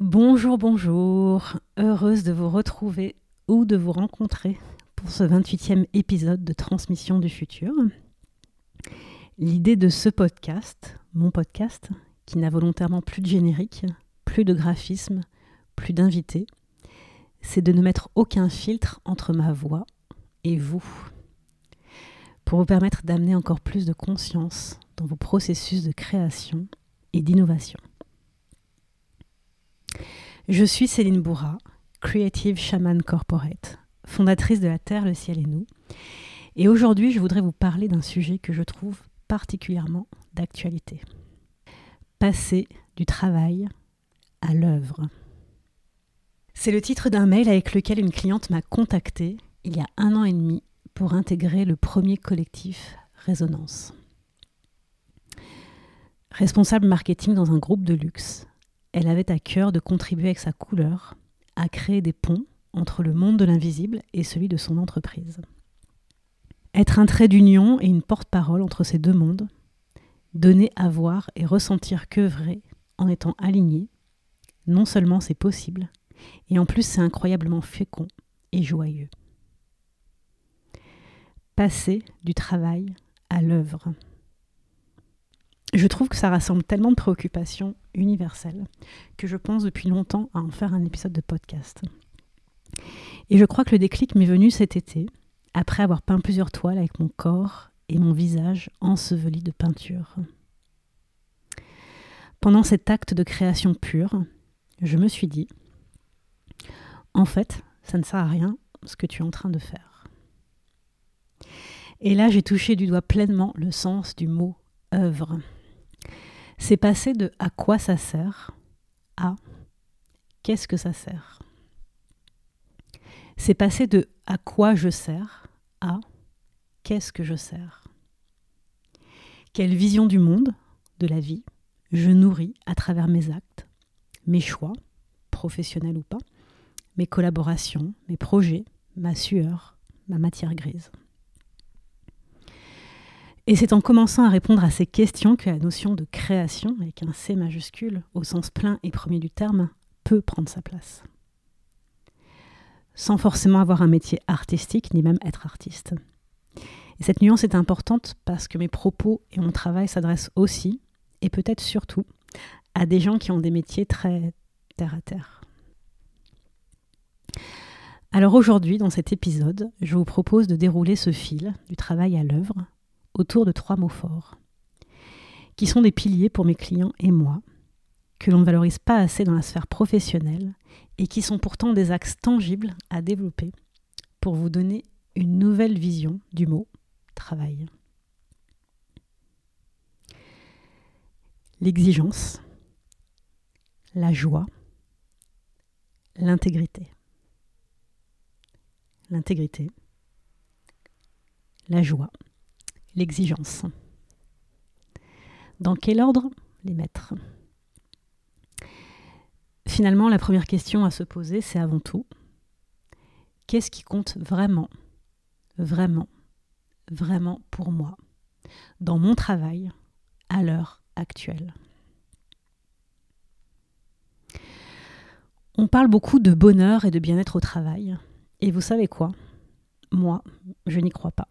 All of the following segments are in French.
Bonjour, bonjour, heureuse de vous retrouver ou de vous rencontrer pour ce 28e épisode de Transmission du futur. L'idée de ce podcast, mon podcast, qui n'a volontairement plus de générique, plus de graphisme, plus d'invités, c'est de ne mettre aucun filtre entre ma voix et vous, pour vous permettre d'amener encore plus de conscience dans vos processus de création et d'innovation. Je suis Céline Bourra, Creative Shaman Corporate, fondatrice de la Terre, le ciel et nous. Et aujourd'hui, je voudrais vous parler d'un sujet que je trouve particulièrement d'actualité. Passer du travail à l'œuvre. C'est le titre d'un mail avec lequel une cliente m'a contacté il y a un an et demi pour intégrer le premier collectif Résonance. Responsable marketing dans un groupe de luxe, elle avait à cœur de contribuer avec sa couleur à créer des ponts entre le monde de l'invisible et celui de son entreprise. Être un trait d'union et une porte-parole entre ces deux mondes, donner à voir et ressentir que vrai en étant aligné, non seulement c'est possible, et en plus c'est incroyablement fécond et joyeux. Passer du travail à l'œuvre. Je trouve que ça rassemble tellement de préoccupations universelles que je pense depuis longtemps à en faire un épisode de podcast. Et je crois que le déclic m'est venu cet été, après avoir peint plusieurs toiles avec mon corps et mon visage enseveli de peinture. Pendant cet acte de création pure, je me suis dit, en fait, ça ne sert à rien ce que tu es en train de faire. Et là, j'ai touché du doigt pleinement le sens du mot œuvre. C'est passer de à quoi ça sert à qu'est-ce que ça sert? C'est passer de à quoi je sers à qu'est-ce que je sers? Quelle vision du monde, de la vie, je nourris à travers mes actes, mes choix, professionnels ou pas, mes collaborations, mes projets, ma sueur, ma matière grise? Et c'est en commençant à répondre à ces questions que la notion de création, avec un C majuscule, au sens plein et premier du terme, peut prendre sa place. Sans forcément avoir un métier artistique, ni même être artiste. Et cette nuance est importante parce que mes propos et mon travail s'adressent aussi, et peut-être surtout, à des gens qui ont des métiers très terre à terre. Alors aujourd'hui, dans cet épisode, je vous propose de dérouler ce fil du travail à l'œuvre autour de trois mots forts, qui sont des piliers pour mes clients et moi, que l'on ne valorise pas assez dans la sphère professionnelle et qui sont pourtant des axes tangibles à développer pour vous donner une nouvelle vision du mot travail. L'exigence, la joie, l'intégrité. L'intégrité, la joie, l'exigence. Dans quel ordre les mettre Finalement, la première question à se poser, c'est avant tout, qu'est-ce qui compte vraiment, vraiment, vraiment pour moi, dans mon travail, à l'heure actuelle? On parle beaucoup de bonheur et de bien-être au travail, et vous savez quoi? Moi, je n'y crois pas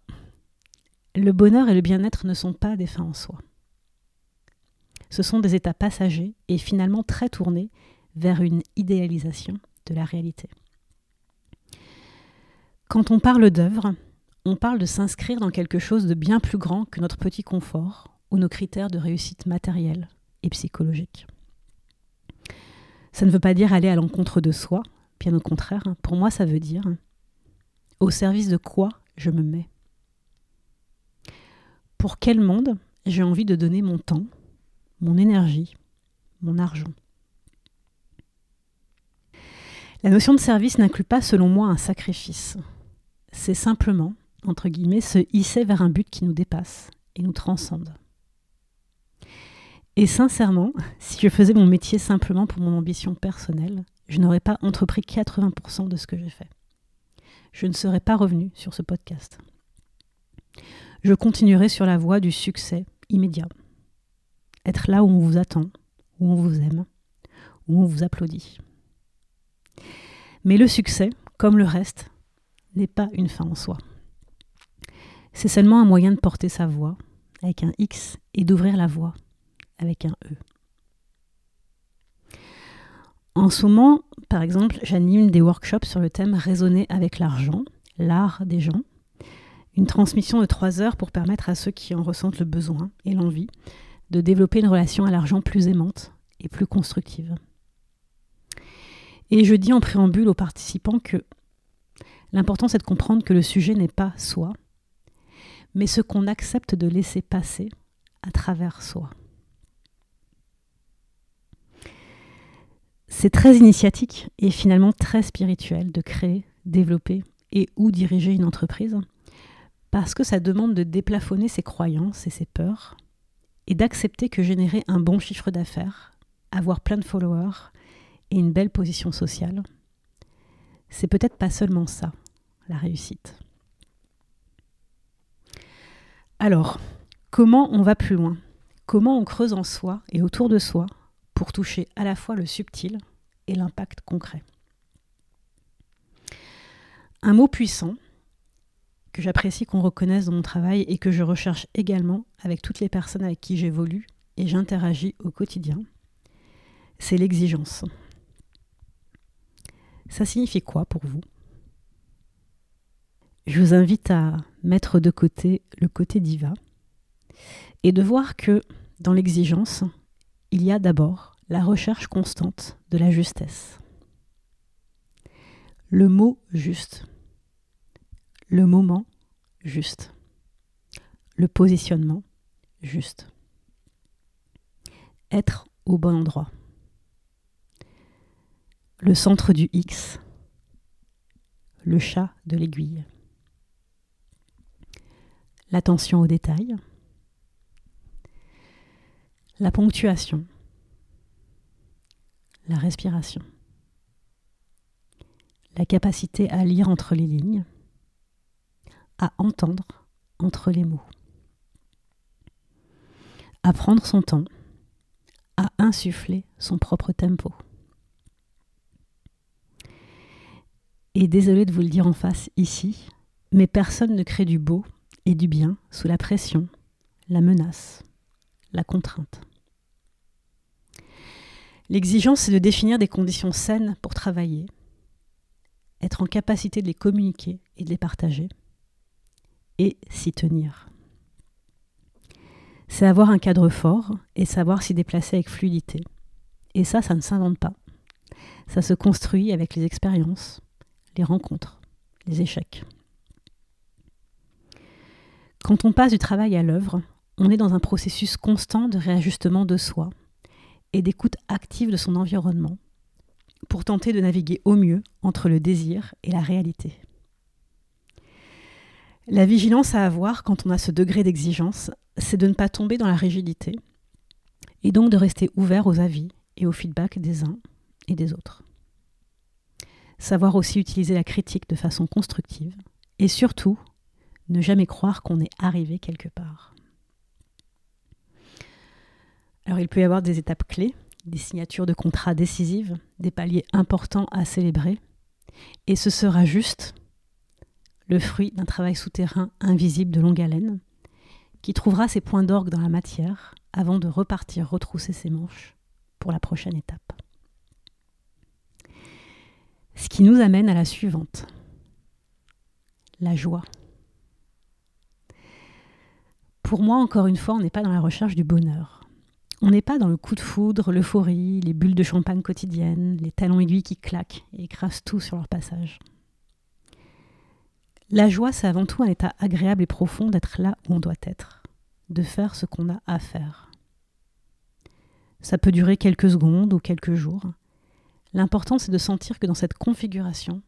le bonheur et le bien-être ne sont pas des fins en soi. Ce sont des états passagers et finalement très tournés vers une idéalisation de la réalité. Quand on parle d'œuvre, on parle de s'inscrire dans quelque chose de bien plus grand que notre petit confort ou nos critères de réussite matérielle et psychologique. Ça ne veut pas dire aller à l'encontre de soi, bien au contraire. Pour moi, ça veut dire au service de quoi je me mets? Pour quel monde j'ai envie de donner mon temps, mon énergie, mon argent? La notion de service n'inclut pas, selon moi, un sacrifice. C'est simplement, entre guillemets, se hisser vers un but qui nous dépasse et nous transcende. Et sincèrement, si je faisais mon métier simplement pour mon ambition personnelle, je n'aurais pas entrepris 80% de ce que j'ai fait. Je ne serais pas revenu sur ce podcast je continuerai sur la voie du succès immédiat. Être là où on vous attend, où on vous aime, où on vous applaudit. Mais le succès, comme le reste, n'est pas une fin en soi. C'est seulement un moyen de porter sa voix avec un X et d'ouvrir la voix avec un E. En ce moment, par exemple, j'anime des workshops sur le thème Raisonner avec l'argent, l'art des gens. Une transmission de trois heures pour permettre à ceux qui en ressentent le besoin et l'envie de développer une relation à l'argent plus aimante et plus constructive. Et je dis en préambule aux participants que l'important c'est de comprendre que le sujet n'est pas soi, mais ce qu'on accepte de laisser passer à travers soi. C'est très initiatique et finalement très spirituel de créer, développer et ou diriger une entreprise, parce que ça demande de déplafonner ses croyances et ses peurs, et d'accepter que générer un bon chiffre d'affaires, avoir plein de followers et une belle position sociale, c'est peut-être pas seulement ça, la réussite. Alors, comment on va plus loin? Comment on creuse en soi et autour de soi pour toucher à la fois le subtil et l'impact concret? Un mot puissant que j'apprécie qu'on reconnaisse dans mon travail et que je recherche également avec toutes les personnes avec qui j'évolue et j'interagis au quotidien, c'est l'exigence. Ça signifie quoi pour vous? Je vous invite à mettre de côté le côté diva et de voir que dans l'exigence, il y a d'abord la recherche constante de la justesse. Le mot juste, le moment juste, le positionnement juste, être au bon endroit, le centre du X, le chat de l'aiguille. L'attention aux détails, la ponctuation, la respiration, la capacité à lire entre les lignes, à entendre entre les mots, à prendre son temps, à insuffler son propre tempo. Et désolé de vous le dire en face ici, mais personne ne crée du beau et du bien sous la pression, la menace, la contrainte. L'exigence, c'est de définir des conditions saines pour travailler, être en capacité de les communiquer et de les partager, et s'y tenir. C'est avoir un cadre fort et savoir s'y déplacer avec fluidité. Et ça, ça ne s'invente pas. Ça se construit avec les expériences, les rencontres, les échecs. Quand on passe du travail à l'œuvre, on est dans un processus constant de réajustement de soi et d'écoute active de son environnement pour tenter de naviguer au mieux entre le désir et la réalité. La vigilance à avoir quand on a ce degré d'exigence, c'est de ne pas tomber dans la rigidité et donc de rester ouvert aux avis et au feedback des uns et des autres. Savoir aussi utiliser la critique de façon constructive et surtout ne jamais croire qu'on est arrivé quelque part. Alors il peut y avoir des étapes clés, des signatures de contrats décisives, des paliers importants à célébrer, et ce sera juste le fruit d'un travail souterrain invisible de longue haleine, qui trouvera ses points d'orgue dans la matière avant de repartir retrousser ses manches pour la prochaine étape. Ce qui nous amène à la suivante, la joie. Pour moi, encore une fois, on n'est pas dans la recherche du bonheur. On n'est pas dans le coup de foudre, l'euphorie, les bulles de champagne quotidiennes, les talons aiguilles qui claquent et écrasent tout sur leur passage. La joie, c'est avant tout un état agréable et profond d'être là où on doit être, de faire ce qu'on a à faire. Ça peut durer quelques secondes ou quelques jours. L'important, c'est de sentir que dans cette configuration,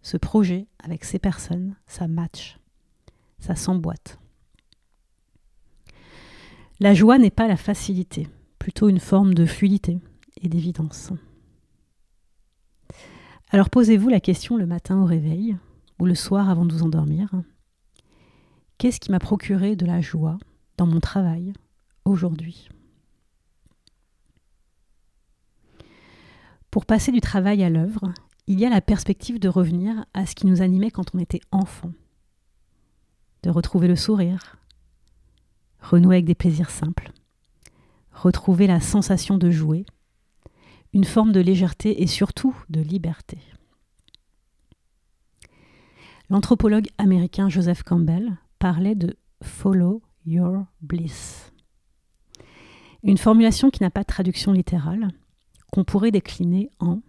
ce projet avec ces personnes, ça match, ça s'emboîte. La joie n'est pas la facilité, plutôt une forme de fluidité et d'évidence. Alors posez-vous la question le matin au réveil ou le soir avant de vous endormir. Qu'est-ce qui m'a procuré de la joie dans mon travail aujourd'hui? Pour passer du travail à l'œuvre, il y a la perspective de revenir à ce qui nous animait quand on était enfant, de retrouver le sourire, renouer avec des plaisirs simples, retrouver la sensation de jouer, une forme de légèreté et surtout de liberté. L'anthropologue américain Joseph Campbell parlait de Follow Your Bliss. Une formulation qui n'a pas de traduction littérale, qu'on pourrait décliner en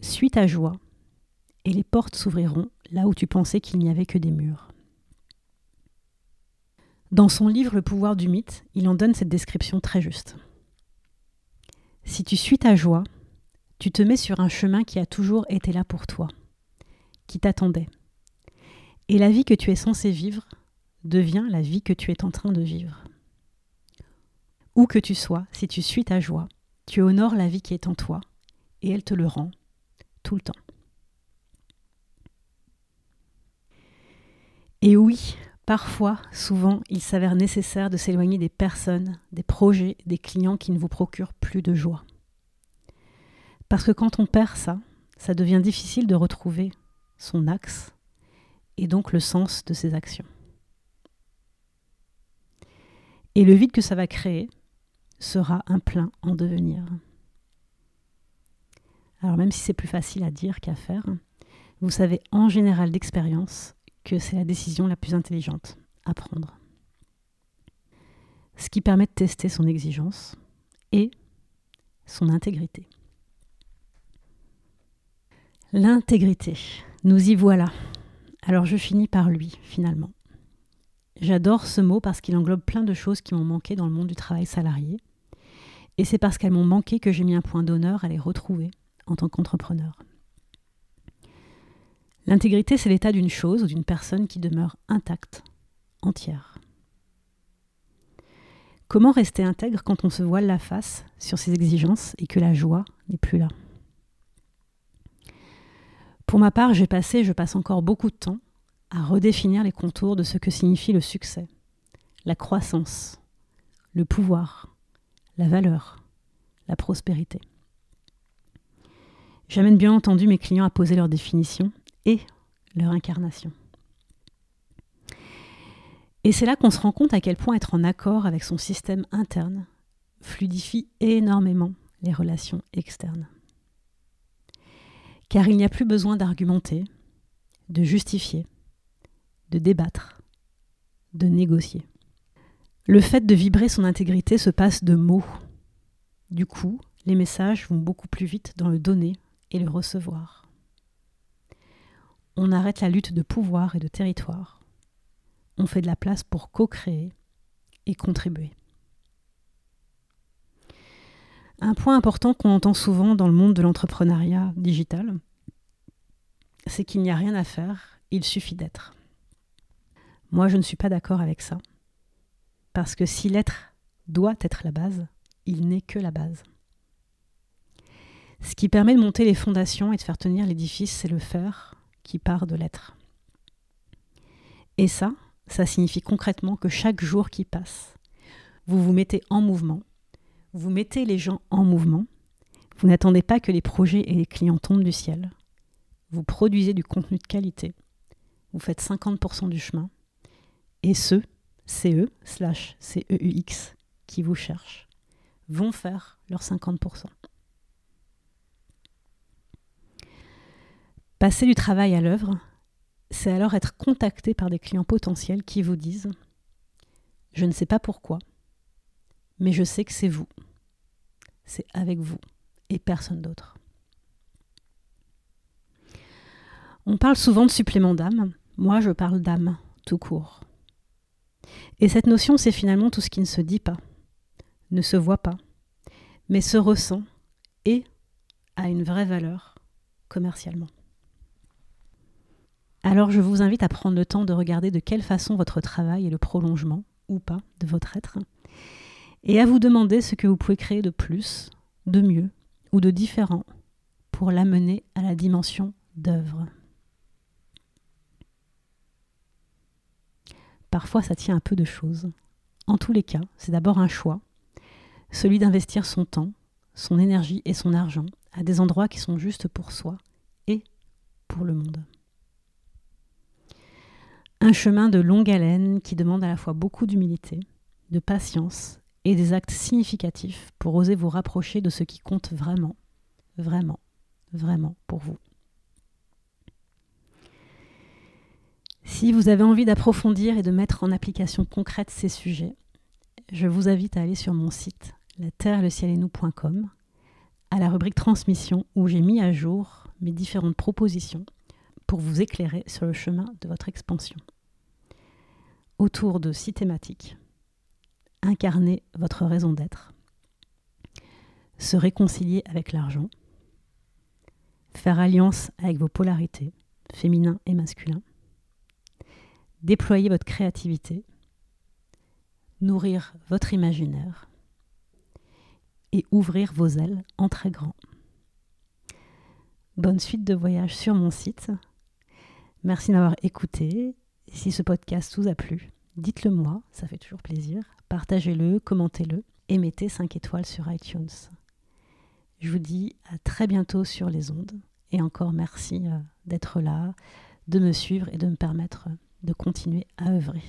Suis ta joie, et les portes s'ouvriront là où tu pensais qu'il n'y avait que des murs. Dans son livre Le pouvoir du mythe, il en donne cette description très juste. Si tu suis ta joie, tu te mets sur un chemin qui a toujours été là pour toi, qui t'attendait. Et la vie que tu es censé vivre devient la vie que tu es en train de vivre. Où que tu sois, si tu suis ta joie, tu honores la vie qui est en toi, et elle te le rend tout le temps. Et oui, parfois, souvent, il s'avère nécessaire de s'éloigner des personnes, des projets, des clients qui ne vous procurent plus de joie. Parce que quand on perd ça, ça devient difficile de retrouver son axe et donc le sens de ses actions. Et le vide que ça va créer sera un plein en devenir. Alors même si c'est plus facile à dire qu'à faire, vous savez en général d'expérience que c'est la décision la plus intelligente à prendre. Ce qui permet de tester son exigence et son intégrité. L'intégrité, nous y voilà. Alors je finis par lui, finalement. J'adore ce mot parce qu'il englobe plein de choses qui m'ont manqué dans le monde du travail salarié. Et c'est parce qu'elles m'ont manqué que j'ai mis un point d'honneur à les retrouver en tant qu'entrepreneur. L'intégrité, c'est l'état d'une chose ou d'une personne qui demeure intacte, entière. Comment rester intègre quand on se voile la face sur ses exigences et que la joie n'est plus là? Pour ma part, j'ai passé je passe encore beaucoup de temps à redéfinir les contours de ce que signifie le succès, la croissance, le pouvoir, la valeur, la prospérité. J'amène bien entendu mes clients à poser leur définition et leur incarnation. Et c'est là qu'on se rend compte à quel point être en accord avec son système interne fluidifie énormément les relations externes. Car il n'y a plus besoin d'argumenter, de justifier, de débattre, de négocier. Le fait de vibrer son intégrité se passe de mots. Du coup, les messages vont beaucoup plus vite dans le donner et le recevoir on arrête la lutte de pouvoir et de territoire. On fait de la place pour co-créer et contribuer. Un point important qu'on entend souvent dans le monde de l'entrepreneuriat digital, c'est qu'il n'y a rien à faire, il suffit d'être. Moi, je ne suis pas d'accord avec ça. Parce que si l'être doit être la base, il n'est que la base. Ce qui permet de monter les fondations et de faire tenir l'édifice, c'est le faire, qui part de l'être. Et ça, ça signifie concrètement que chaque jour qui passe, vous vous mettez en mouvement, vous mettez les gens en mouvement, vous n'attendez pas que les projets et les clients tombent du ciel, vous produisez du contenu de qualité, vous faites 50% du chemin, et ceux, CE, slash CEUX, qui vous cherchent, vont faire leurs 50%. Passer du travail à l'œuvre, c'est alors être contacté par des clients potentiels qui vous disent ⁇ Je ne sais pas pourquoi, mais je sais que c'est vous. C'est avec vous et personne d'autre. On parle souvent de supplément d'âme, moi je parle d'âme, tout court. Et cette notion, c'est finalement tout ce qui ne se dit pas, ne se voit pas, mais se ressent et a une vraie valeur commercialement. Alors je vous invite à prendre le temps de regarder de quelle façon votre travail est le prolongement, ou pas, de votre être, et à vous demander ce que vous pouvez créer de plus, de mieux ou de différent pour l'amener à la dimension d'œuvre. Parfois ça tient un peu de choses. En tous les cas, c'est d'abord un choix, celui d'investir son temps, son énergie et son argent à des endroits qui sont justes pour soi et pour le monde. Un chemin de longue haleine qui demande à la fois beaucoup d'humilité, de patience et des actes significatifs pour oser vous rapprocher de ce qui compte vraiment, vraiment, vraiment pour vous. Si vous avez envie d'approfondir et de mettre en application concrète ces sujets, je vous invite à aller sur mon site, la terre, le ciel et nous.com, à la rubrique transmission où j'ai mis à jour mes différentes propositions pour vous éclairer sur le chemin de votre expansion. Autour de six thématiques. Incarner votre raison d'être. Se réconcilier avec l'argent. Faire alliance avec vos polarités, féminin et masculin déployer votre créativité, nourrir votre imaginaire et ouvrir vos ailes en très grand. Bonne suite de voyage sur mon site. Merci d'avoir écouté. Si ce podcast vous a plu, dites-le moi, ça fait toujours plaisir. Partagez-le, commentez-le et mettez 5 étoiles sur iTunes. Je vous dis à très bientôt sur les ondes et encore merci euh, d'être là, de me suivre et de me permettre de continuer à œuvrer.